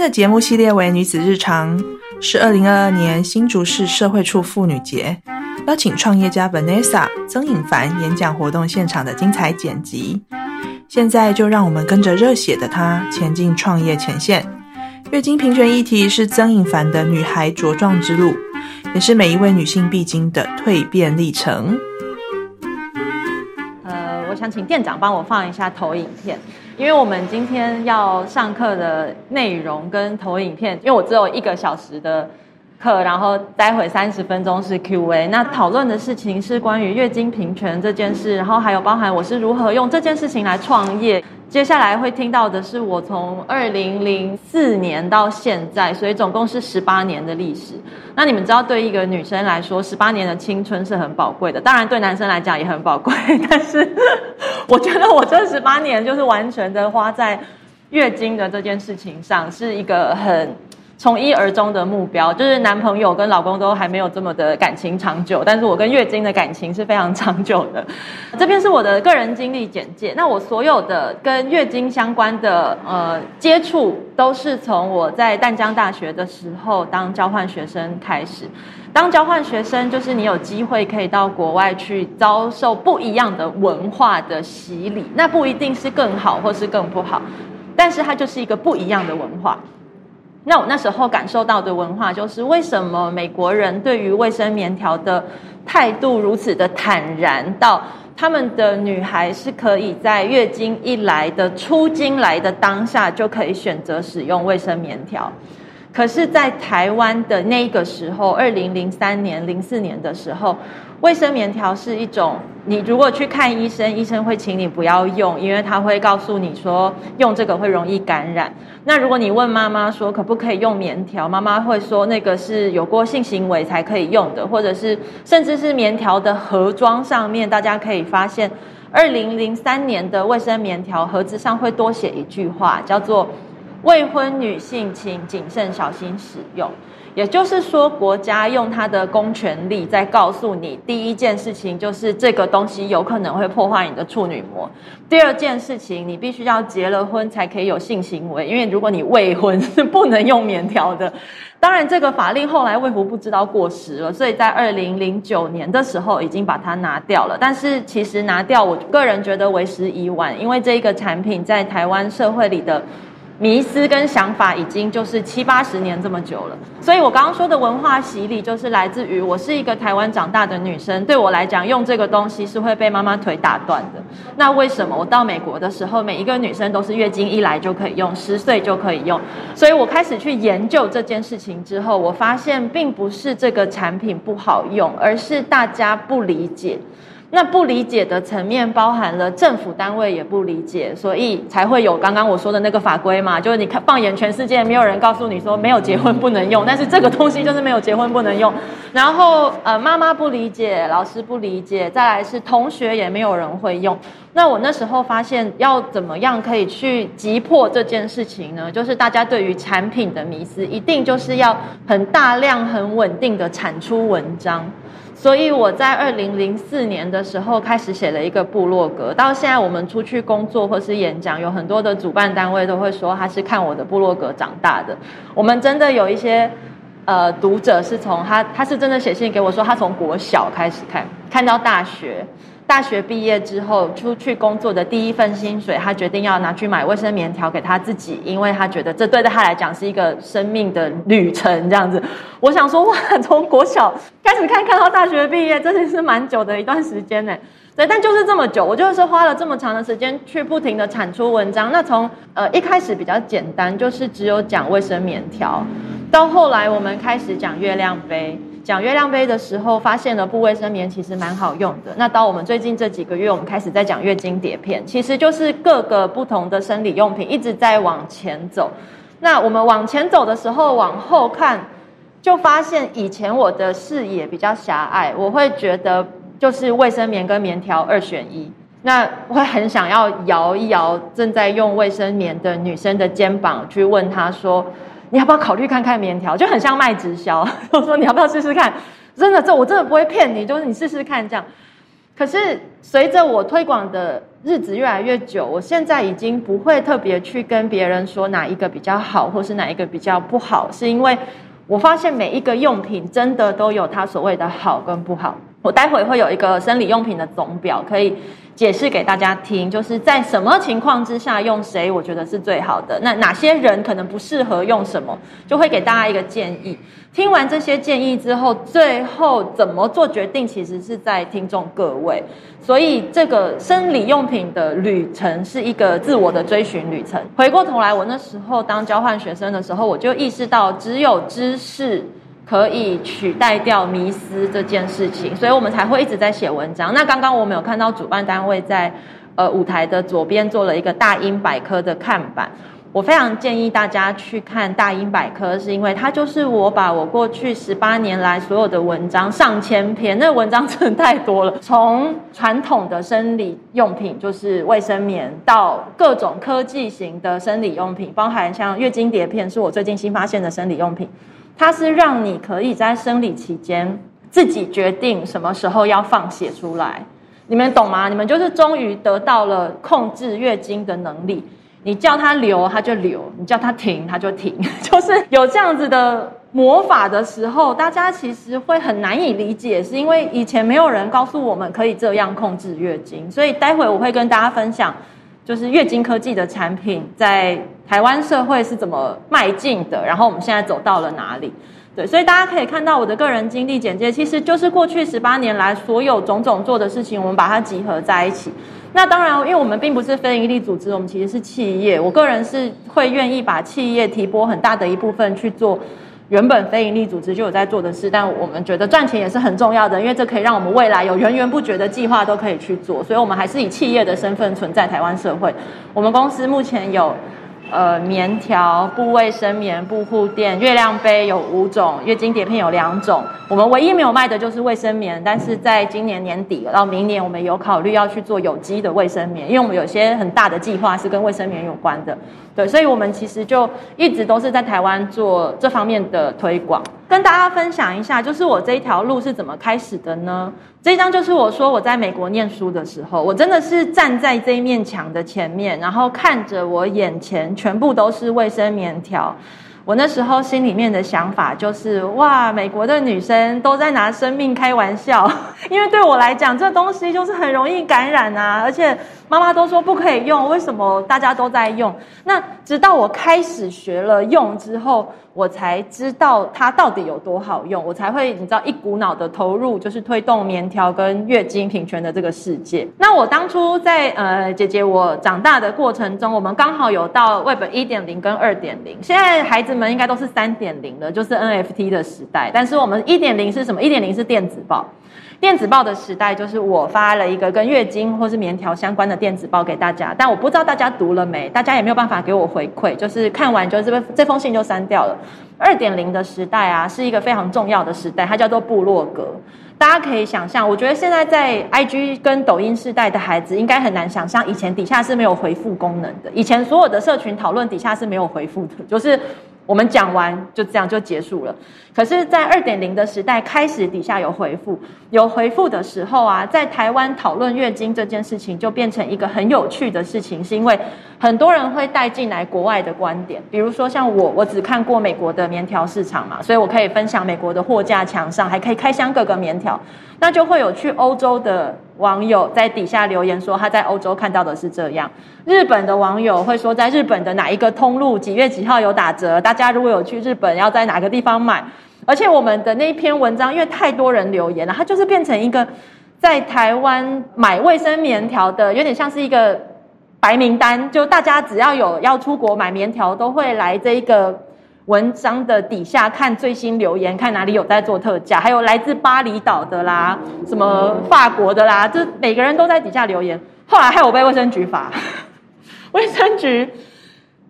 的节目系列为《女子日常》，是二零二二年新竹市社会处妇女节，邀请创业家 Vanessa 曾颖凡演讲活动现场的精彩剪辑。现在就让我们跟着热血的她前进创业前线。月经平权议题是曾颖凡的女孩茁壮之路，也是每一位女性必经的蜕变历程。呃，我想请店长帮我放一下投影片。因为我们今天要上课的内容跟投影片，因为我只有一个小时的课，然后待会三十分钟是 Q&A。那讨论的事情是关于月经平权这件事，然后还有包含我是如何用这件事情来创业。接下来会听到的是我从二零零四年到现在，所以总共是十八年的历史。那你们知道，对一个女生来说，十八年的青春是很宝贵的，当然对男生来讲也很宝贵。但是 我觉得我这十八年就是完全的花在月经的这件事情上，是一个很。从一而终的目标，就是男朋友跟老公都还没有这么的感情长久，但是我跟月经的感情是非常长久的。这边是我的个人经历简介。那我所有的跟月经相关的呃接触，都是从我在淡江大学的时候当交换学生开始。当交换学生，就是你有机会可以到国外去遭受不一样的文化的洗礼，那不一定是更好或是更不好，但是它就是一个不一样的文化。那我那时候感受到的文化，就是为什么美国人对于卫生棉条的态度如此的坦然，到他们的女孩是可以在月经一来的出经来的当下就可以选择使用卫生棉条。可是，在台湾的那个时候，二零零三年、零四年的时候，卫生棉条是一种，你如果去看医生，医生会请你不要用，因为他会告诉你说用这个会容易感染。那如果你问妈妈说可不可以用棉条，妈妈会说那个是有过性行为才可以用的，或者是甚至是棉条的盒装上面，大家可以发现，二零零三年的卫生棉条盒子上会多写一句话，叫做。未婚女性请谨慎小心使用，也就是说，国家用它的公权力在告诉你，第一件事情就是这个东西有可能会破坏你的处女膜；第二件事情，你必须要结了婚才可以有性行为，因为如果你未婚是不能用棉条的。当然，这个法令后来卫福不知道过时了，所以在二零零九年的时候已经把它拿掉了。但是其实拿掉，我个人觉得为时已晚，因为这一个产品在台湾社会里的。迷思跟想法已经就是七八十年这么久了，所以我刚刚说的文化洗礼，就是来自于我是一个台湾长大的女生，对我来讲，用这个东西是会被妈妈腿打断的。那为什么我到美国的时候，每一个女生都是月经一来就可以用，十岁就可以用？所以我开始去研究这件事情之后，我发现并不是这个产品不好用，而是大家不理解。那不理解的层面包含了政府单位也不理解，所以才会有刚刚我说的那个法规嘛。就是你看，放眼全世界，没有人告诉你说没有结婚不能用，但是这个东西就是没有结婚不能用。然后呃，妈妈不理解，老师不理解，再来是同学也没有人会用。那我那时候发现，要怎么样可以去击破这件事情呢？就是大家对于产品的迷思，一定就是要很大量、很稳定的产出文章。所以我在二零零四年的时候开始写了一个部落格，到现在我们出去工作或是演讲，有很多的主办单位都会说他是看我的部落格长大的。我们真的有一些呃读者是从他他是真的写信给我说，他从国小开始看，看到大学。大学毕业之后出去工作的第一份薪水，他决定要拿去买卫生棉条给他自己，因为他觉得这对他来讲是一个生命的旅程。这样子，我想说哇，从国小开始看，看到大学毕业，真的是蛮久的一段时间呢。对，但就是这么久，我就是花了这么长的时间去不停的产出文章。那从呃一开始比较简单，就是只有讲卫生棉条，到后来我们开始讲月亮杯。讲月亮杯的时候，发现了布卫生棉其实蛮好用的。那到我们最近这几个月，我们开始在讲月经碟片，其实就是各个不同的生理用品一直在往前走。那我们往前走的时候，往后看，就发现以前我的视野比较狭隘，我会觉得就是卫生棉跟棉条二选一。那会很想要摇一摇正在用卫生棉的女生的肩膀，去问她说。你要不要考虑看看棉条？就很像卖直销，我说你要不要试试看？真的，这我真的不会骗你，就是你试试看这样。可是随着我推广的日子越来越久，我现在已经不会特别去跟别人说哪一个比较好，或是哪一个比较不好，是因为我发现每一个用品真的都有它所谓的好跟不好。我待会会有一个生理用品的总表，可以解释给大家听，就是在什么情况之下用谁，我觉得是最好的。那哪些人可能不适合用什么，就会给大家一个建议。听完这些建议之后，最后怎么做决定，其实是在听众各位。所以这个生理用品的旅程是一个自我的追寻旅程。回过头来，我那时候当交换学生的时候，我就意识到，只有知识可以取代掉迷思这件事情，所以我们才会一直在写文章。那刚刚我们有看到主办单位在呃舞台的左边做了一个大英百科的看板。我非常建议大家去看大英百科，是因为它就是我把我过去十八年来所有的文章上千篇，那文章真的太多了。从传统的生理用品，就是卫生棉，到各种科技型的生理用品，包含像月经碟片，是我最近新发现的生理用品。它是让你可以在生理期间自己决定什么时候要放血出来，你们懂吗？你们就是终于得到了控制月经的能力。你叫它流，它就流；你叫它停，它就停。就是有这样子的魔法的时候，大家其实会很难以理解，是因为以前没有人告诉我们可以这样控制月经。所以待会我会跟大家分享，就是月经科技的产品在台湾社会是怎么迈进的，然后我们现在走到了哪里。对，所以大家可以看到我的个人经历简介，其实就是过去十八年来所有种种做的事情，我们把它集合在一起。那当然，因为我们并不是非营利组织，我们其实是企业。我个人是会愿意把企业提拨很大的一部分去做原本非营利组织就有在做的事，但我们觉得赚钱也是很重要的，因为这可以让我们未来有源源不绝的计划都可以去做，所以我们还是以企业的身份存在台湾社会。我们公司目前有。呃，棉条、布卫生棉、布护垫、月亮杯有五种，月经碟片有两种。我们唯一没有卖的就是卫生棉，但是在今年年底到明年，我们有考虑要去做有机的卫生棉，因为我们有些很大的计划是跟卫生棉有关的。对，所以我们其实就一直都是在台湾做这方面的推广，跟大家分享一下，就是我这一条路是怎么开始的呢？这张就是我说我在美国念书的时候，我真的是站在这一面墙的前面，然后看着我眼前全部都是卫生棉条。我那时候心里面的想法就是：哇，美国的女生都在拿生命开玩笑，因为对我来讲，这东西就是很容易感染啊，而且妈妈都说不可以用，为什么大家都在用？那直到我开始学了用之后。我才知道它到底有多好用，我才会你知道一股脑的投入，就是推动棉条跟月经平权的这个世界。那我当初在呃姐姐我长大的过程中，我们刚好有到 Web 一点零跟二点零，现在孩子们应该都是三点零了，就是 NFT 的时代。但是我们一点零是什么？一点零是电子报。电子报的时代，就是我发了一个跟月经或是棉条相关的电子报给大家，但我不知道大家读了没，大家也没有办法给我回馈，就是看完就这个这封信就删掉了。二点零的时代啊，是一个非常重要的时代，它叫做部落格。大家可以想象，我觉得现在在 IG 跟抖音时代的孩子，应该很难想象以前底下是没有回复功能的，以前所有的社群讨论底下是没有回复的，就是。我们讲完就这样就结束了。可是，在二点零的时代开始，底下有回复，有回复的时候啊，在台湾讨论月经这件事情就变成一个很有趣的事情，是因为很多人会带进来国外的观点，比如说像我，我只看过美国的棉条市场嘛，所以我可以分享美国的货架墙上，还可以开箱各个棉条，那就会有去欧洲的。网友在底下留言说，他在欧洲看到的是这样。日本的网友会说，在日本的哪一个通路几月几号有打折？大家如果有去日本，要在哪个地方买？而且我们的那一篇文章，因为太多人留言了，它就是变成一个在台湾买卫生棉条的，有点像是一个白名单，就大家只要有要出国买棉条，都会来这一个。文章的底下看最新留言，看哪里有在做特价，还有来自巴厘岛的啦，什么法国的啦，就每个人都在底下留言。后来害我被卫生局罚，卫生局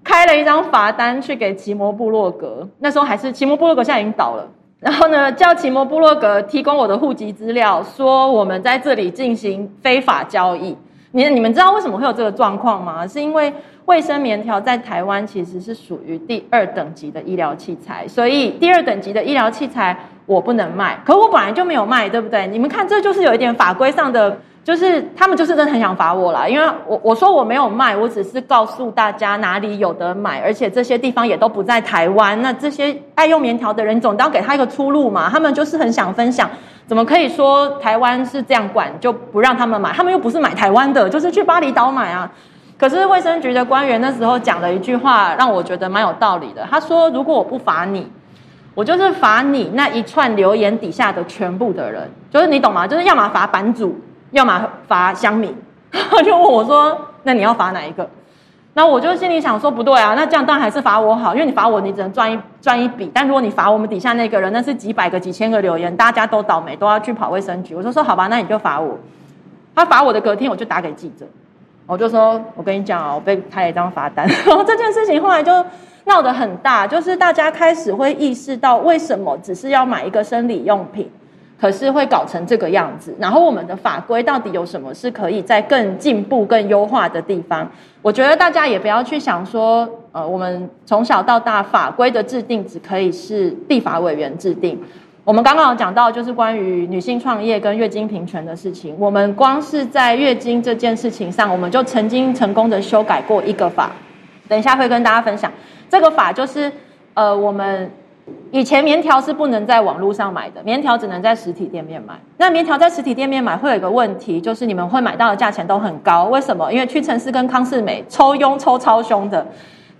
开了一张罚单去给奇摩部落格，那时候还是奇摩部落格，现在已经倒了。然后呢，叫奇摩部落格提供我的户籍资料，说我们在这里进行非法交易。你你们知道为什么会有这个状况吗？是因为。卫生棉条在台湾其实是属于第二等级的医疗器材，所以第二等级的医疗器材我不能卖。可我本来就没有卖，对不对？你们看，这就是有一点法规上的就是他们就是真的很想罚我啦，因为我我说我没有卖，我只是告诉大家哪里有得买，而且这些地方也都不在台湾。那这些爱用棉条的人，总要给他一个出路嘛。他们就是很想分享，怎么可以说台湾是这样管就不让他们买？他们又不是买台湾的，就是去巴厘岛买啊。可是卫生局的官员那时候讲了一句话，让我觉得蛮有道理的。他说：“如果我不罚你，我就是罚你那一串留言底下的全部的人，就是你懂吗？就是要么罚版主。”要么罚乡民，他 就问我说：“那你要罚哪一个？”那我就心里想说：“不对啊，那这样当然还是罚我好，因为你罚我，你只能赚一赚一笔。但如果你罚我们底下那个人，那是几百个、几千个留言，大家都倒霉，都要去跑卫生局。”我就说：“好吧，那你就罚我。”他罚我的隔天，我就打给记者，我就说：“我跟你讲啊，我被开了一张罚单。”然后这件事情后来就闹得很大，就是大家开始会意识到，为什么只是要买一个生理用品。可是会搞成这个样子，然后我们的法规到底有什么是可以在更进步、更优化的地方？我觉得大家也不要去想说，呃，我们从小到大法规的制定只可以是立法委员制定。我们刚刚有讲到，就是关于女性创业跟月经平权的事情，我们光是在月经这件事情上，我们就曾经成功的修改过一个法，等一下会跟大家分享。这个法就是，呃，我们。以前棉条是不能在网络上买的，棉条只能在实体店面买。那棉条在实体店面买会有一个问题，就是你们会买到的价钱都很高。为什么？因为屈臣氏跟康士美抽佣抽超凶的，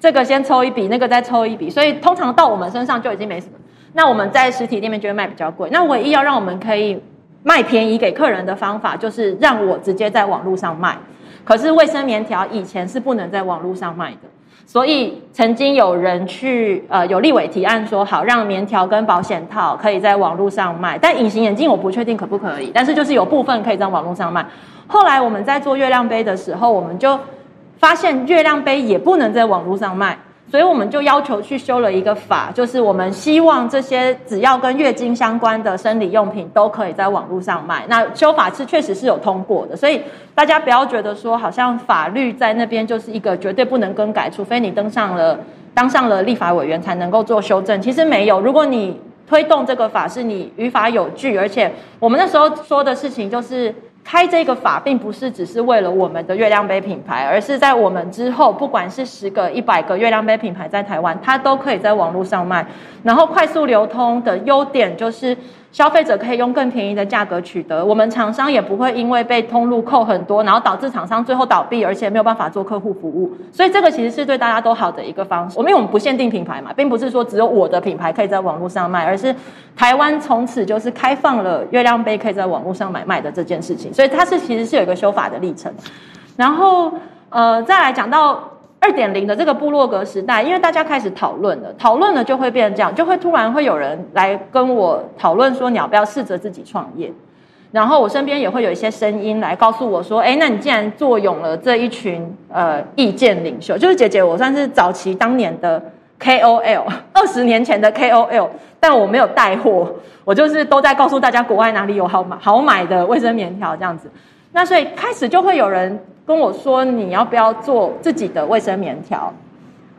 这个先抽一笔，那个再抽一笔，所以通常到我们身上就已经没什么。那我们在实体店面就会卖比较贵。那唯一要让我们可以卖便宜给客人的方法，就是让我直接在网络上卖。可是卫生棉条以前是不能在网络上卖的。所以曾经有人去呃有立委提案说好让棉条跟保险套可以在网络上卖，但隐形眼镜我不确定可不可以，但是就是有部分可以在网络上卖。后来我们在做月亮杯的时候，我们就发现月亮杯也不能在网络上卖。所以我们就要求去修了一个法，就是我们希望这些只要跟月经相关的生理用品都可以在网络上卖。那修法是确实是有通过的，所以大家不要觉得说好像法律在那边就是一个绝对不能更改，除非你登上了当上了立法委员才能够做修正。其实没有，如果你推动这个法是你于法有据，而且我们那时候说的事情就是。开这个法并不是只是为了我们的月亮杯品牌，而是在我们之后，不管是十个、一百个月亮杯品牌在台湾，它都可以在网络上卖，然后快速流通的优点就是。消费者可以用更便宜的价格取得，我们厂商也不会因为被通路扣很多，然后导致厂商最后倒闭，而且没有办法做客户服务。所以这个其实是对大家都好的一个方式。我们因为我们不限定品牌嘛，并不是说只有我的品牌可以在网络上卖，而是台湾从此就是开放了月亮杯可以在网络上买卖的这件事情。所以它是其实是有一个修法的历程。然后呃，再来讲到。二点零的这个部落格时代，因为大家开始讨论了，讨论了就会变成这样，就会突然会有人来跟我讨论说，你要不要试着自己创业？然后我身边也会有一些声音来告诉我说，哎，那你既然坐拥了这一群呃意见领袖，就是姐姐，我算是早期当年的 KOL，二十年前的 KOL，但我没有带货，我就是都在告诉大家国外哪里有好买好买的卫生棉条这样子。那所以开始就会有人。跟我说你要不要做自己的卫生棉条，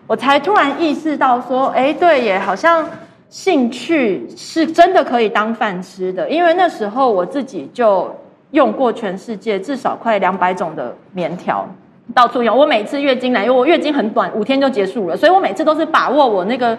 我才突然意识到说，哎，对耶，好像兴趣是真的可以当饭吃的。因为那时候我自己就用过全世界至少快两百种的棉条，到处用。我每次月经来，因为我月经很短，五天就结束了，所以我每次都是把握我那个。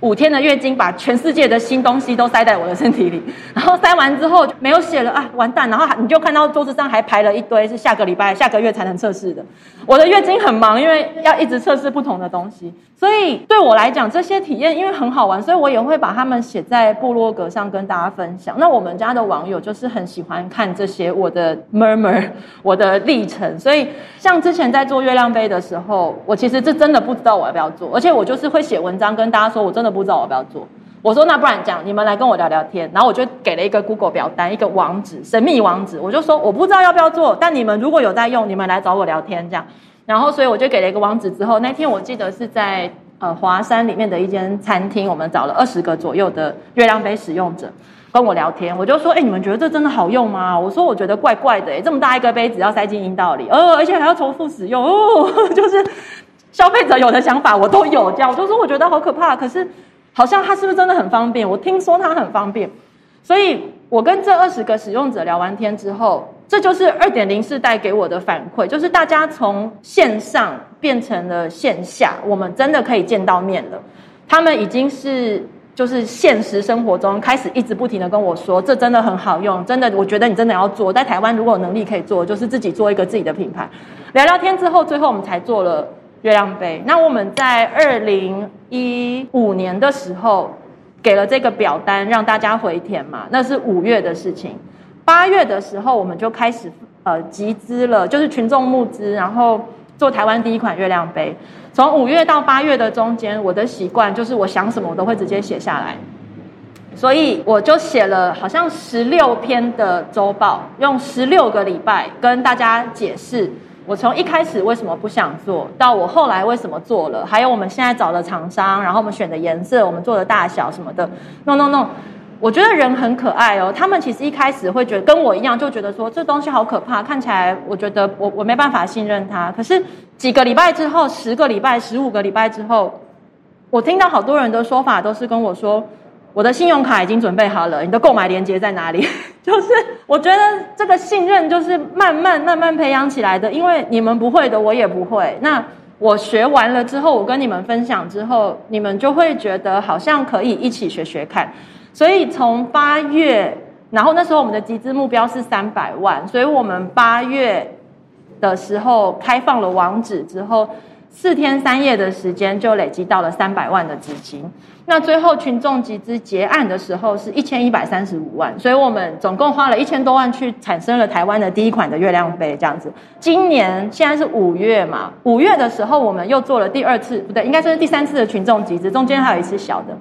五天的月经，把全世界的新东西都塞在我的身体里，然后塞完之后就没有血了啊，完蛋！然后你就看到桌子上还排了一堆是下个礼拜、下个月才能测试的。我的月经很忙，因为要一直测试不同的东西，所以对我来讲这些体验因为很好玩，所以我也会把它们写在部落格上跟大家分享。那我们家的网友就是很喜欢看这些我的 murmur，我的历程。所以像之前在做月亮杯的时候，我其实这真的不知道我要不要做，而且我就是会写文章跟大家说我真的。不知道我要不要做，我说那不然这样，你们来跟我聊聊天，然后我就给了一个 Google 表单，一个网址，神秘网址，我就说我不知道要不要做，但你们如果有在用，你们来找我聊天这样，然后所以我就给了一个网址之后，那天我记得是在呃华山里面的一间餐厅，我们找了二十个左右的月亮杯使用者跟我聊天，我就说，哎，你们觉得这真的好用吗？我说我觉得怪怪的，哎，这么大一个杯子要塞进阴道里，呃，而且还要重复使用，哦，就是消费者有的想法我都有这样，我就说我觉得好可怕，可是。好像它是不是真的很方便？我听说它很方便，所以我跟这二十个使用者聊完天之后，这就是二点零世代给我的反馈，就是大家从线上变成了线下，我们真的可以见到面了。他们已经是就是现实生活中开始一直不停的跟我说，这真的很好用，真的，我觉得你真的要做。在台湾如果有能力可以做，就是自己做一个自己的品牌。聊聊天之后，最后我们才做了月亮杯。那我们在二零一五年的时候给了这个表单让大家回填嘛，那是五月的事情。八月的时候，我们就开始呃集资了，就是群众募资，然后做台湾第一款月亮杯。从五月到八月的中间，我的习惯就是我想什么我都会直接写下来，所以我就写了好像十六篇的周报，用十六个礼拜跟大家解释我从一开始为什么不想做到我后来为什么做了，还有我们现在找的厂商，然后我们选的颜色，我们做的大小什么的，no no no。我觉得人很可爱哦，他们其实一开始会觉得跟我一样，就觉得说这东西好可怕，看起来我觉得我我没办法信任它。可是几个礼拜之后，十个礼拜、十五个礼拜之后，我听到好多人的说法都是跟我说，我的信用卡已经准备好了，你的购买链接在哪里？就是我觉得这个信任就是慢慢慢慢培养起来的，因为你们不会的，我也不会。那我学完了之后，我跟你们分享之后，你们就会觉得好像可以一起学学看。所以从八月，然后那时候我们的集资目标是三百万，所以我们八月的时候开放了网址之后，四天三夜的时间就累积到了三百万的资金。那最后群众集资结案的时候是一千一百三十五万，所以我们总共花了一千多万去产生了台湾的第一款的月亮杯这样子。今年现在是五月嘛，五月的时候我们又做了第二次，不对，应该说是第三次的群众集资，中间还有一次小的。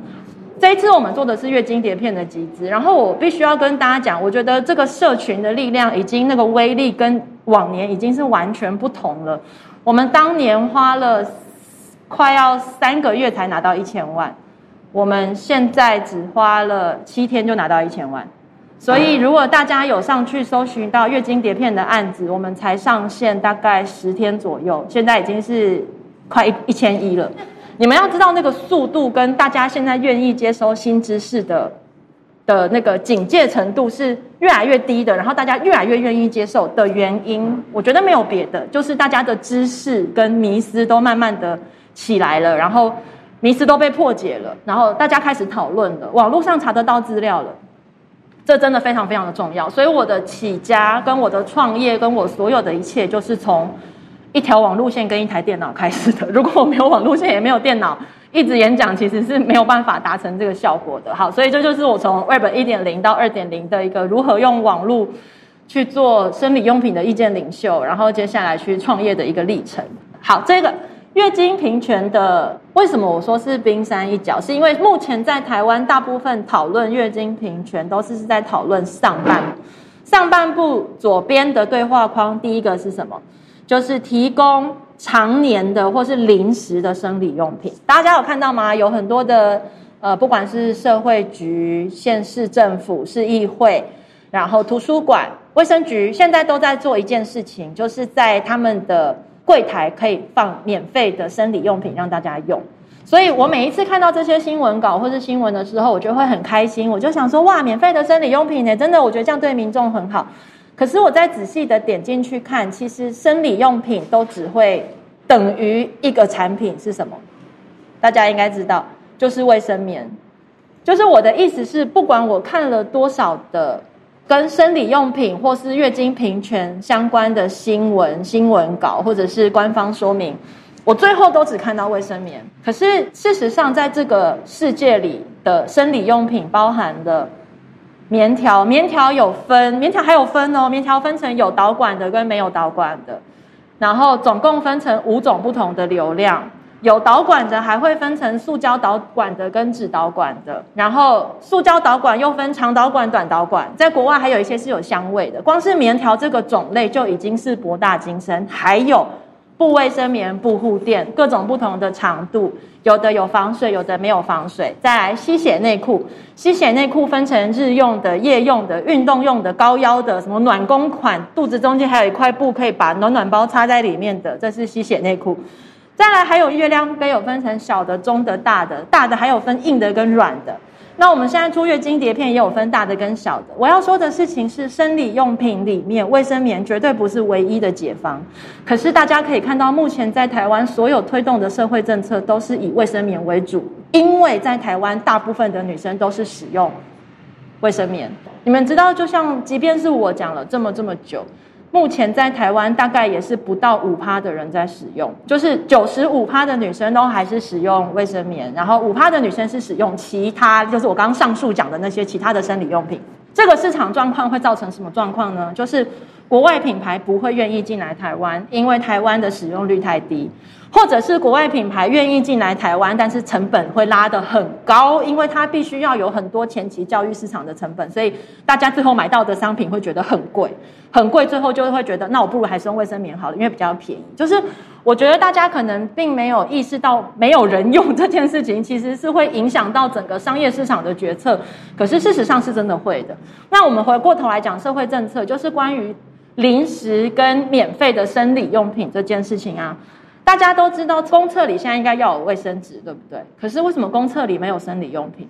这一次我们做的是月经碟片的集资，然后我必须要跟大家讲，我觉得这个社群的力量已经那个威力跟往年已经是完全不同了。我们当年花了快要三个月才拿到一千万，我们现在只花了七天就拿到一千万。所以如果大家有上去搜寻到月经碟片的案子，我们才上线大概十天左右，现在已经是快一一千一了。你们要知道那个速度跟大家现在愿意接收新知识的的那个警戒程度是越来越低的，然后大家越来越愿意接受的原因，我觉得没有别的，就是大家的知识跟迷思都慢慢的起来了，然后迷思都被破解了，然后大家开始讨论了，网络上查得到资料了，这真的非常非常的重要。所以我的起家跟我的创业跟我所有的一切，就是从。一条网路线跟一台电脑开始的。如果我没有网路线，也没有电脑，一直演讲其实是没有办法达成这个效果的。好，所以这就是我从 Web 一点零到二点零的一个如何用网路去做生理用品的意见领袖，然后接下来去创业的一个历程。好，这个月经平权的为什么我说是冰山一角？是因为目前在台湾大部分讨论月经平权都是是在讨论上半上半部左边的对话框，第一个是什么？就是提供常年的或是临时的生理用品，大家有看到吗？有很多的呃，不管是社会局、县市政府、市议会，然后图书馆、卫生局，现在都在做一件事情，就是在他们的柜台可以放免费的生理用品让大家用。所以我每一次看到这些新闻稿或是新闻的时候，我就会很开心，我就想说哇，免费的生理用品呢，真的，我觉得这样对民众很好。可是我再仔细的点进去看，其实生理用品都只会等于一个产品是什么？大家应该知道，就是卫生棉。就是我的意思是，不管我看了多少的跟生理用品或是月经平权相关的新闻、新闻稿或者是官方说明，我最后都只看到卫生棉。可是事实上，在这个世界里的生理用品包含了。棉条，棉条有分，棉条还有分哦。棉条分成有导管的跟没有导管的，然后总共分成五种不同的流量。有导管的还会分成塑胶导管的跟纸导管的，然后塑胶导管又分长导管、短导管。在国外还有一些是有香味的。光是棉条这个种类就已经是博大精深，还有。布卫生棉、布护垫，各种不同的长度，有的有防水，有的没有防水。再来吸血内裤，吸血内裤分成日用的、夜用的、运动用的、高腰的，什么暖宫款，肚子中间还有一块布可以把暖暖包插在里面的，这是吸血内裤。再来还有月亮杯，有分成小的、中的、大的，大的还有分硬的跟软的。那我们现在出月经碟片也有分大的跟小的。我要说的事情是，生理用品里面卫生棉绝对不是唯一的解方。可是大家可以看到，目前在台湾所有推动的社会政策都是以卫生棉为主，因为在台湾大部分的女生都是使用卫生棉。你们知道，就像即便是我讲了这么这么久。目前在台湾大概也是不到五趴的人在使用，就是九十五趴的女生都还是使用卫生棉，然后五趴的女生是使用其他，就是我刚刚上述讲的那些其他的生理用品。这个市场状况会造成什么状况呢？就是国外品牌不会愿意进来台湾，因为台湾的使用率太低。或者是国外品牌愿意进来台湾，但是成本会拉得很高，因为它必须要有很多前期教育市场的成本，所以大家最后买到的商品会觉得很贵，很贵，最后就会觉得那我不如还是用卫生棉好了，因为比较便宜。就是我觉得大家可能并没有意识到没有人用这件事情，其实是会影响到整个商业市场的决策。可是事实上是真的会的。那我们回过头来讲社会政策，就是关于零食跟免费的生理用品这件事情啊。大家都知道，公厕里现在应该要有卫生纸，对不对？可是为什么公厕里没有生理用品？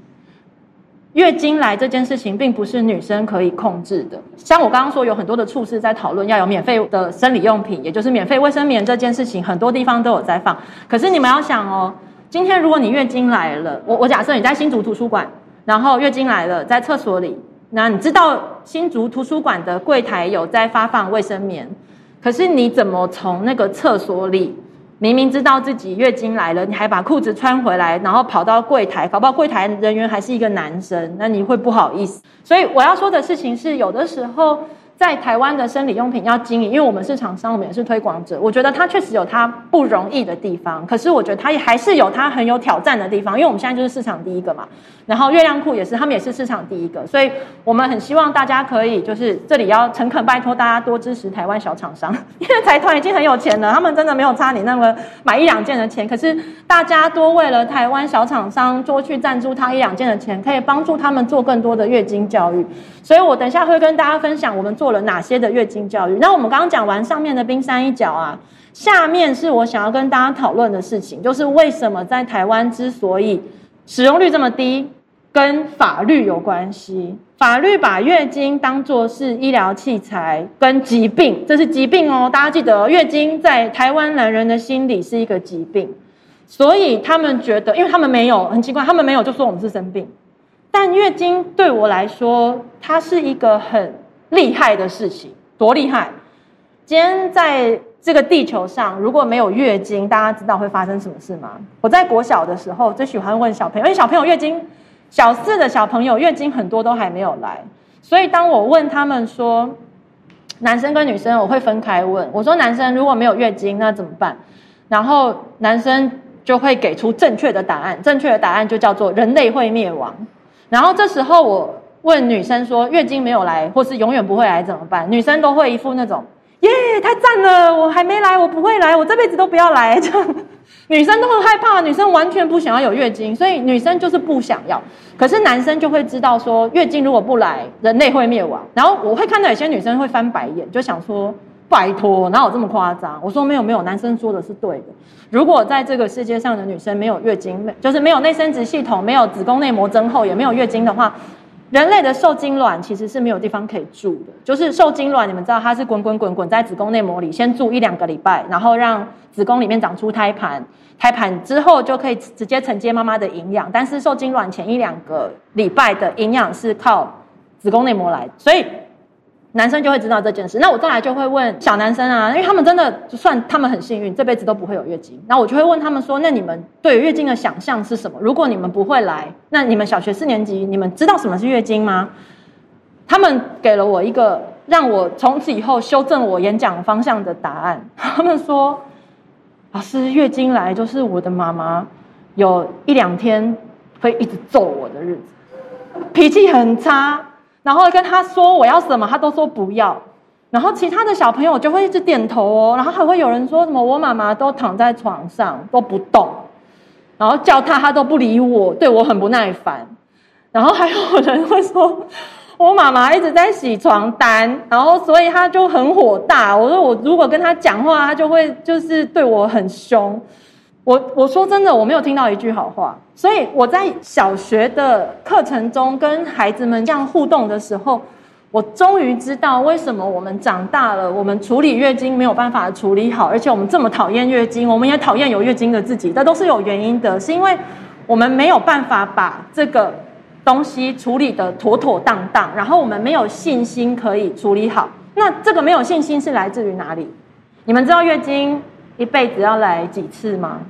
月经来这件事情并不是女生可以控制的。像我刚刚说，有很多的处事在讨论要有免费的生理用品，也就是免费卫生棉这件事情，很多地方都有在放。可是你们要想哦，今天如果你月经来了，我我假设你在新竹图书馆，然后月经来了，在厕所里，那你知道新竹图书馆的柜台有在发放卫生棉，可是你怎么从那个厕所里？明明知道自己月经来了，你还把裤子穿回来，然后跑到柜台，搞不好柜台人员还是一个男生，那你会不好意思。所以我要说的事情是，有的时候。在台湾的生理用品要经营，因为我们是厂商，我们也是推广者。我觉得它确实有它不容易的地方，可是我觉得它也还是有它很有挑战的地方。因为我们现在就是市场第一个嘛，然后月亮裤也是，他们也是市场第一个，所以我们很希望大家可以就是这里要诚恳拜托大家多支持台湾小厂商，因为财团已经很有钱了，他们真的没有差你那么买一两件的钱，可是大家多为了台湾小厂商多去赞助他一两件的钱，可以帮助他们做更多的月经教育。所以我等一下会跟大家分享我们做。做了哪些的月经教育？那我们刚刚讲完上面的冰山一角啊，下面是我想要跟大家讨论的事情，就是为什么在台湾之所以使用率这么低，跟法律有关系。法律把月经当作是医疗器材跟疾病，这是疾病哦。大家记得，月经在台湾男人的心里是一个疾病，所以他们觉得，因为他们没有，很奇怪，他们没有就说我们是生病。但月经对我来说，它是一个很。厉害的事情多厉害！今天在这个地球上，如果没有月经，大家知道会发生什么事吗？我在国小的时候最喜欢问小朋友，因为小朋友月经，小四的小朋友月经很多都还没有来，所以当我问他们说，男生跟女生，我会分开问。我说男生如果没有月经，那怎么办？然后男生就会给出正确的答案，正确的答案就叫做人类会灭亡。然后这时候我。问女生说月经没有来，或是永远不会来怎么办？女生都会一副那种耶，太赞了！我还没来，我不会来，我这辈子都不要来。这样女生都很害怕，女生完全不想要有月经，所以女生就是不想要。可是男生就会知道说月经如果不来，人类会灭亡。然后我会看到有些女生会翻白眼，就想说拜托，哪有这么夸张？我说没有没有，男生说的是对的。如果在这个世界上的女生没有月经，就是没有内生殖系统，没有子宫内膜增厚，也没有月经的话。人类的受精卵其实是没有地方可以住的，就是受精卵，你们知道它是滚滚滚滚在子宫内膜里，先住一两个礼拜，然后让子宫里面长出胎盘，胎盘之后就可以直接承接妈妈的营养，但是受精卵前一两个礼拜的营养是靠子宫内膜来，所以。男生就会知道这件事，那我再来就会问小男生啊，因为他们真的就算他们很幸运，这辈子都不会有月经。那我就会问他们说：那你们对月经的想象是什么？如果你们不会来，那你们小学四年级，你们知道什么是月经吗？他们给了我一个让我从此以后修正我演讲方向的答案。他们说：老师，月经来就是我的妈妈有一两天会一直揍我的日子，脾气很差。然后跟他说我要什么，他都说不要。然后其他的小朋友就会一直点头哦。然后还会有人说什么我妈妈都躺在床上都不动，然后叫他他都不理我，对我很不耐烦。然后还有人会说我妈妈一直在洗床单，然后所以他就很火大。我说我如果跟他讲话，他就会就是对我很凶。我我说真的，我没有听到一句好话。所以我在小学的课程中跟孩子们这样互动的时候，我终于知道为什么我们长大了，我们处理月经没有办法处理好，而且我们这么讨厌月经，我们也讨厌有月经的自己，这都是有原因的，是因为我们没有办法把这个东西处理的妥妥当当，然后我们没有信心可以处理好。那这个没有信心是来自于哪里？你们知道月经一辈子要来几次吗？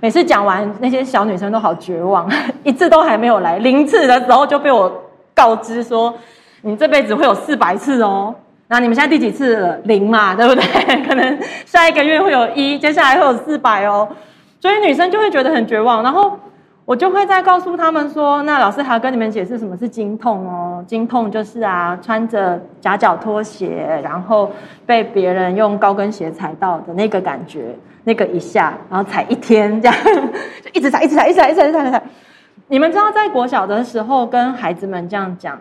每次讲完，那些小女生都好绝望，一次都还没有来。零次的时候就被我告知说，你这辈子会有四百次哦。那你们现在第几次了？零嘛，对不对？可能下一个月会有一，接下来会有四百哦。所以女生就会觉得很绝望，然后。我就会再告诉他们说，那老师还要跟你们解释什么是经痛哦。经痛就是啊，穿着夹脚拖鞋，然后被别人用高跟鞋踩到的那个感觉，那个一下，然后踩一天这样，就一直踩，一直踩，一直踩，一直踩，一直踩。你们知道，在国小的时候跟孩子们这样讲。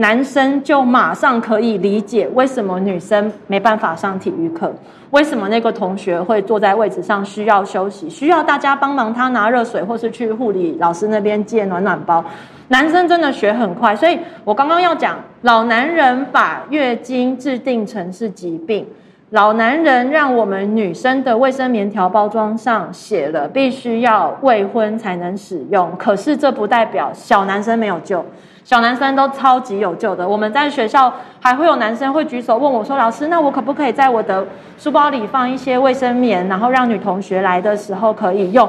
男生就马上可以理解为什么女生没办法上体育课，为什么那个同学会坐在位置上需要休息，需要大家帮忙他拿热水，或是去护理老师那边借暖暖包。男生真的学很快，所以我刚刚要讲，老男人把月经制定成是疾病，老男人让我们女生的卫生棉条包装上写了必须要未婚才能使用，可是这不代表小男生没有救。小男生都超级有救的。我们在学校还会有男生会举手问我说：“老师，那我可不可以在我的书包里放一些卫生棉，然后让女同学来的时候可以用？”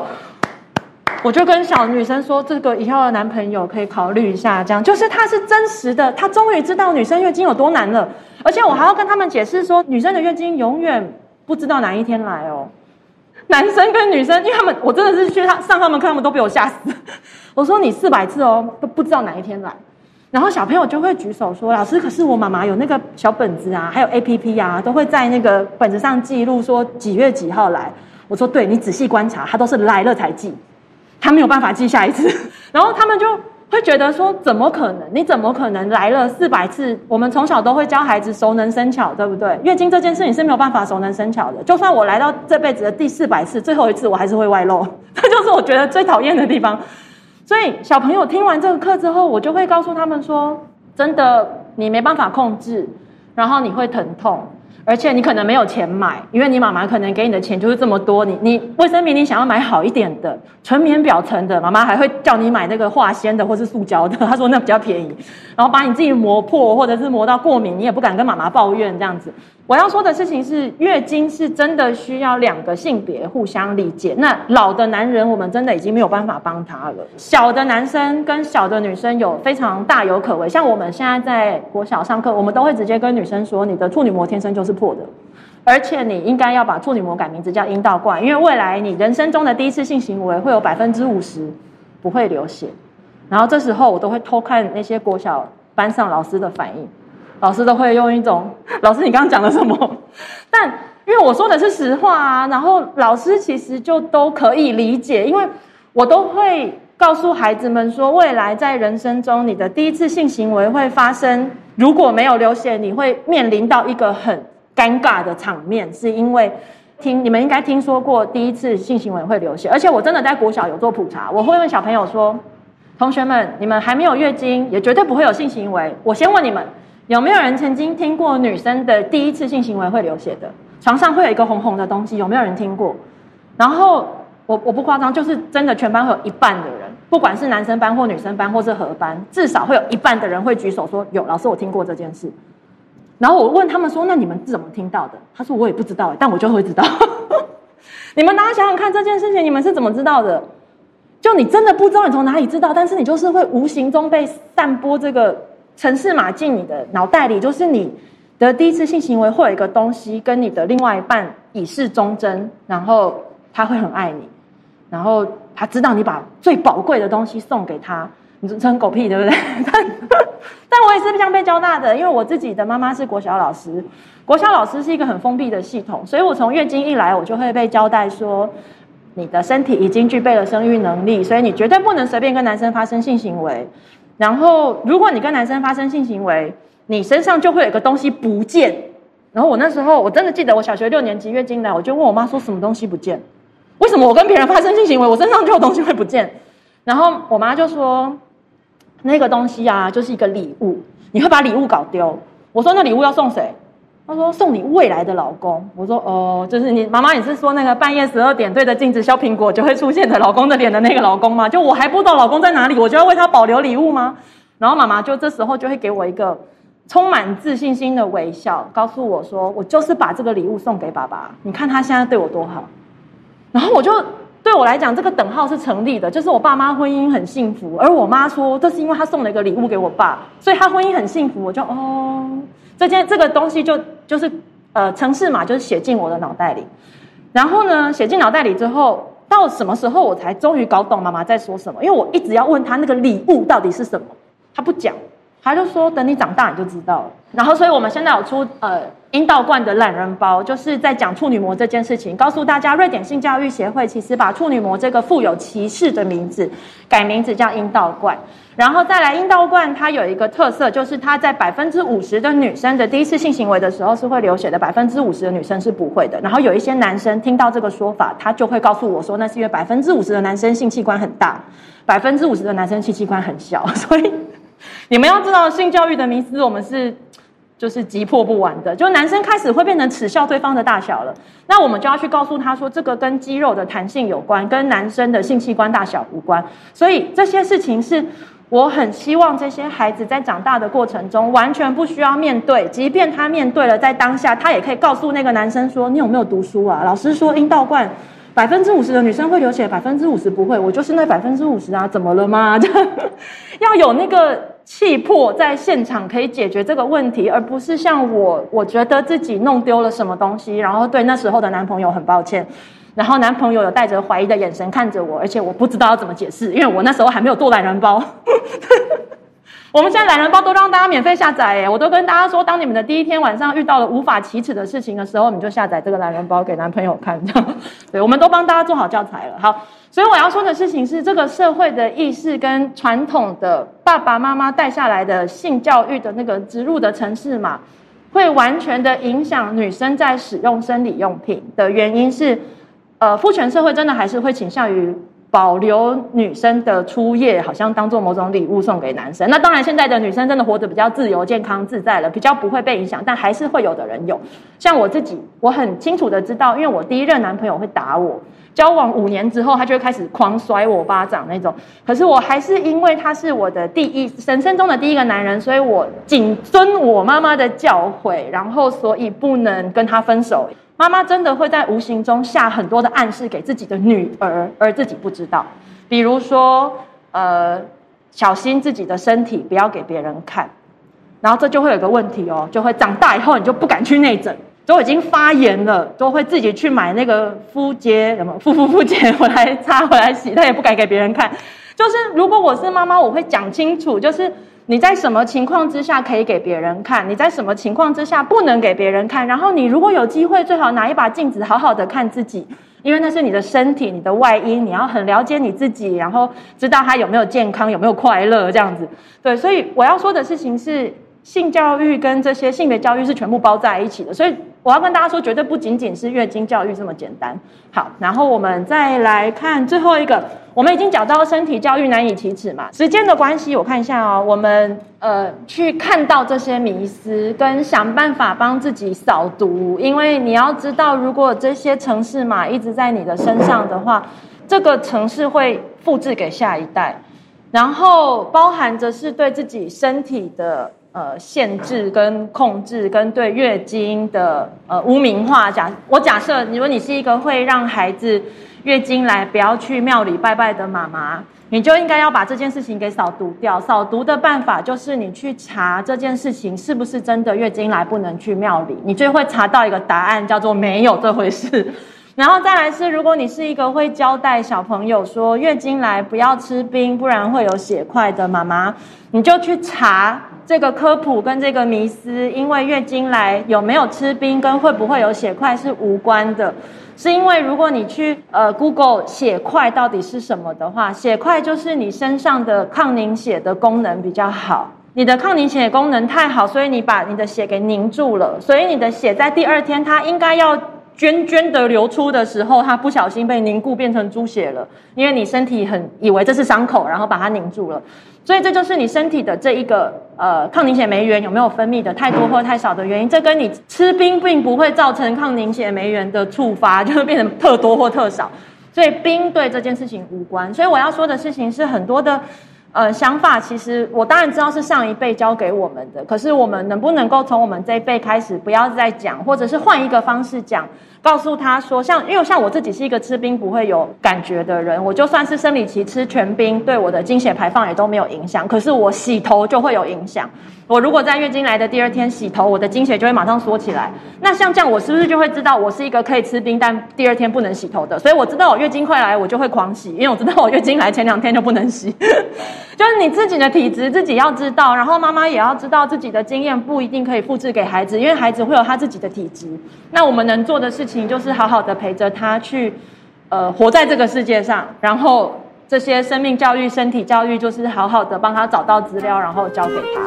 我就跟小女生说：“这个以后的男朋友可以考虑一下，这样就是他是真实的，他终于知道女生月经有多难了。而且我还要跟他们解释说，女生的月经永远不知道哪一天来哦。男生跟女生，因为他们我真的是去他上他们课，他们都被我吓死。我说你四百次哦，都不知道哪一天来。”然后小朋友就会举手说：“老师，可是我妈妈有那个小本子啊，还有 A P P 啊，都会在那个本子上记录说几月几号来。”我说：“对，你仔细观察，他都是来了才记，他没有办法记下一次。”然后他们就会觉得说：“怎么可能？你怎么可能来了四百次？我们从小都会教孩子熟能生巧，对不对？月经这件事情是没有办法熟能生巧的。就算我来到这辈子的第四百次，最后一次我还是会外露，这就是我觉得最讨厌的地方。”所以小朋友听完这个课之后，我就会告诉他们说：真的，你没办法控制，然后你会疼痛。而且你可能没有钱买，因为你妈妈可能给你的钱就是这么多。你你卫生棉你想要买好一点的纯棉表层的，妈妈还会叫你买那个化纤的或是塑胶的，她说那比较便宜。然后把你自己磨破或者是磨到过敏，你也不敢跟妈妈抱怨这样子。我要说的事情是，月经是真的需要两个性别互相理解。那老的男人，我们真的已经没有办法帮他了。小的男生跟小的女生有非常大有可为。像我们现在在国小上课，我们都会直接跟女生说，你的处女膜天生就是。破的，而且你应该要把处女膜改名字叫阴道冠，因为未来你人生中的第一次性行为会有百分之五十不会流血。然后这时候我都会偷看那些国小班上老师的反应，老师都会用一种“ 老师你刚刚讲了什么？” 但因为我说的是实话啊，然后老师其实就都可以理解，因为我都会告诉孩子们说，未来在人生中你的第一次性行为会发生，如果没有流血，你会面临到一个很。尴尬的场面，是因为听你们应该听说过第一次性行为会流血，而且我真的在国小有做普查，我会问小朋友说：“同学们，你们还没有月经，也绝对不会有性行为。我先问你们，有没有人曾经听过女生的第一次性行为会流血的？床上会有一个红红的东西，有没有人听过？然后我我不夸张，就是真的全班会有一半的人，不管是男生班或女生班或是合班，至少会有一半的人会举手说有，老师我听过这件事。”然后我问他们说：“那你们是怎么听到的？”他说：“我也不知道，但我就会知道。”你们大家想想看，这件事情你们是怎么知道的？就你真的不知道你从哪里知道，但是你就是会无形中被散播这个城市码进你的脑袋里，就是你的第一次性行为会有一个东西跟你的另外一半以示忠贞，然后他会很爱你，然后他知道你把最宝贵的东西送给他。你说成狗屁对不对？但但我也是这样被教大的，因为我自己的妈妈是国小老师，国小老师是一个很封闭的系统，所以我从月经一来，我就会被交代说，你的身体已经具备了生育能力，所以你绝对不能随便跟男生发生性行为。然后，如果你跟男生发生性行为，你身上就会有一个东西不见。然后我那时候我真的记得，我小学六年级月经来，我就问我妈说什么东西不见。为什么我跟别人发生性行为，我身上就有东西会不见？然后我妈就说，那个东西啊，就是一个礼物，你会把礼物搞丢。我说那礼物要送谁？他说送你未来的老公。我说哦，就是你妈妈也是说那个半夜十二点对着镜子削苹果就会出现的老公的脸的那个老公吗？就我还不知道老公在哪里，我就要为他保留礼物吗？然后妈妈就这时候就会给我一个充满自信心的微笑，告诉我说，我就是把这个礼物送给爸爸，你看他现在对我多好。然后我就对我来讲，这个等号是成立的，就是我爸妈婚姻很幸福，而我妈说这是因为她送了一个礼物给我爸，所以她婚姻很幸福。我就哦，这件这个东西就就是呃城市嘛，就是写进我的脑袋里。然后呢，写进脑袋里之后，到什么时候我才终于搞懂妈妈在说什么？因为我一直要问她那个礼物到底是什么，她不讲。他就说：“等你长大，你就知道了。”然后，所以我们现在有出呃阴道罐的懒人包，就是在讲处女膜这件事情，告诉大家，瑞典性教育协会其实把处女膜这个富有歧视的名字改名字叫阴道罐。然后再来，阴道罐它有一个特色，就是它在百分之五十的女生的第一次性行为的时候是会流血的，百分之五十的女生是不会的。然后有一些男生听到这个说法，他就会告诉我说，那是因为百分之五十的男生性器官很大，百分之五十的男生性器官很小，所以。你们要知道，性教育的迷思，我们是就是急迫不完的。就男生开始会变成耻笑对方的大小了，那我们就要去告诉他说，这个跟肌肉的弹性有关，跟男生的性器官大小无关。所以这些事情是我很希望这些孩子在长大的过程中完全不需要面对，即便他面对了，在当下他也可以告诉那个男生说：“你有没有读书啊？老师说阴道冠。”百分之五十的女生会流血，百分之五十不会。我就是那百分之五十啊，怎么了吗？要有那个气魄，在现场可以解决这个问题，而不是像我，我觉得自己弄丢了什么东西，然后对那时候的男朋友很抱歉，然后男朋友有带着怀疑的眼神看着我，而且我不知道要怎么解释，因为我那时候还没有做懒人包。我们现在懒人包都让大家免费下载哎，我都跟大家说，当你们的第一天晚上遇到了无法启齿的事情的时候，你就下载这个懒人包给男朋友看。这样，对，我们都帮大家做好教材了。好，所以我要说的事情是，这个社会的意识跟传统的爸爸妈妈带下来的性教育的那个植入的城市嘛，会完全的影响女生在使用生理用品的原因是，呃，父权社会真的还是会倾向于。保留女生的初夜，好像当做某种礼物送给男生。那当然，现在的女生真的活得比较自由、健康、自在了，比较不会被影响。但还是会有的人有。像我自己，我很清楚的知道，因为我第一任男朋友会打我，交往五年之后，他就会开始狂甩我巴掌那种。可是我还是因为他是我的第一人生中的第一个男人，所以我谨遵我妈妈的教诲，然后所以不能跟他分手。妈妈真的会在无形中下很多的暗示给自己的女儿，而自己不知道。比如说，呃，小心自己的身体，不要给别人看。然后这就会有个问题哦，就会长大以后你就不敢去内诊，都已经发炎了，都会自己去买那个敷洁什么 敷敷敷洁回来擦回来洗，他也不敢给别人看。就是如果我是妈妈，我会讲清楚，就是。你在什么情况之下可以给别人看？你在什么情况之下不能给别人看？然后你如果有机会，最好拿一把镜子，好好的看自己，因为那是你的身体，你的外衣，你要很了解你自己，然后知道他有没有健康，有没有快乐这样子。对，所以我要说的事情是。性教育跟这些性别教育是全部包在一起的，所以我要跟大家说，绝对不仅仅是月经教育这么简单。好，然后我们再来看最后一个，我们已经讲到身体教育难以启齿嘛，时间的关系，我看一下哦，我们呃去看到这些迷思，跟想办法帮自己扫毒，因为你要知道，如果这些城市嘛一直在你的身上的话，这个城市会复制给下一代，然后包含着是对自己身体的。呃，限制跟控制跟对月经的呃污名化，假我假设，如果你是一个会让孩子月经来不要去庙里拜拜的妈妈，你就应该要把这件事情给扫毒掉。扫毒的办法就是你去查这件事情是不是真的月经来不能去庙里，你就会查到一个答案，叫做没有这回事。然后再来是，如果你是一个会交代小朋友说月经来不要吃冰，不然会有血块的妈妈，你就去查。这个科普跟这个迷思，因为月经来有没有吃冰跟会不会有血块是无关的，是因为如果你去呃 Google 血块到底是什么的话，血块就是你身上的抗凝血的功能比较好，你的抗凝血功能太好，所以你把你的血给凝住了，所以你的血在第二天它应该要涓涓的流出的时候，它不小心被凝固变成猪血了，因为你身体很以为这是伤口，然后把它凝住了。所以这就是你身体的这一个呃抗凝血酶原有没有分泌的太多或太少的原因。这跟你吃冰并不会造成抗凝血酶原的触发，就会变成特多或特少。所以冰对这件事情无关。所以我要说的事情是很多的。呃，想法其实我当然知道是上一辈教给我们的，可是我们能不能够从我们这一辈开始，不要再讲，或者是换一个方式讲，告诉他说，像因为像我自己是一个吃冰不会有感觉的人，我就算是生理期吃全冰，对我的经血排放也都没有影响，可是我洗头就会有影响。我如果在月经来的第二天洗头，我的经血就会马上缩起来。那像这样，我是不是就会知道我是一个可以吃冰，但第二天不能洗头的？所以我知道我月经快来，我就会狂洗，因为我知道我月经来前两天就不能洗。就是你自己的体质自己要知道，然后妈妈也要知道自己的经验不一定可以复制给孩子，因为孩子会有他自己的体质。那我们能做的事情就是好好的陪着他去，呃，活在这个世界上，然后。这些生命教育、身体教育，就是好好的帮他找到资料，然后教给他。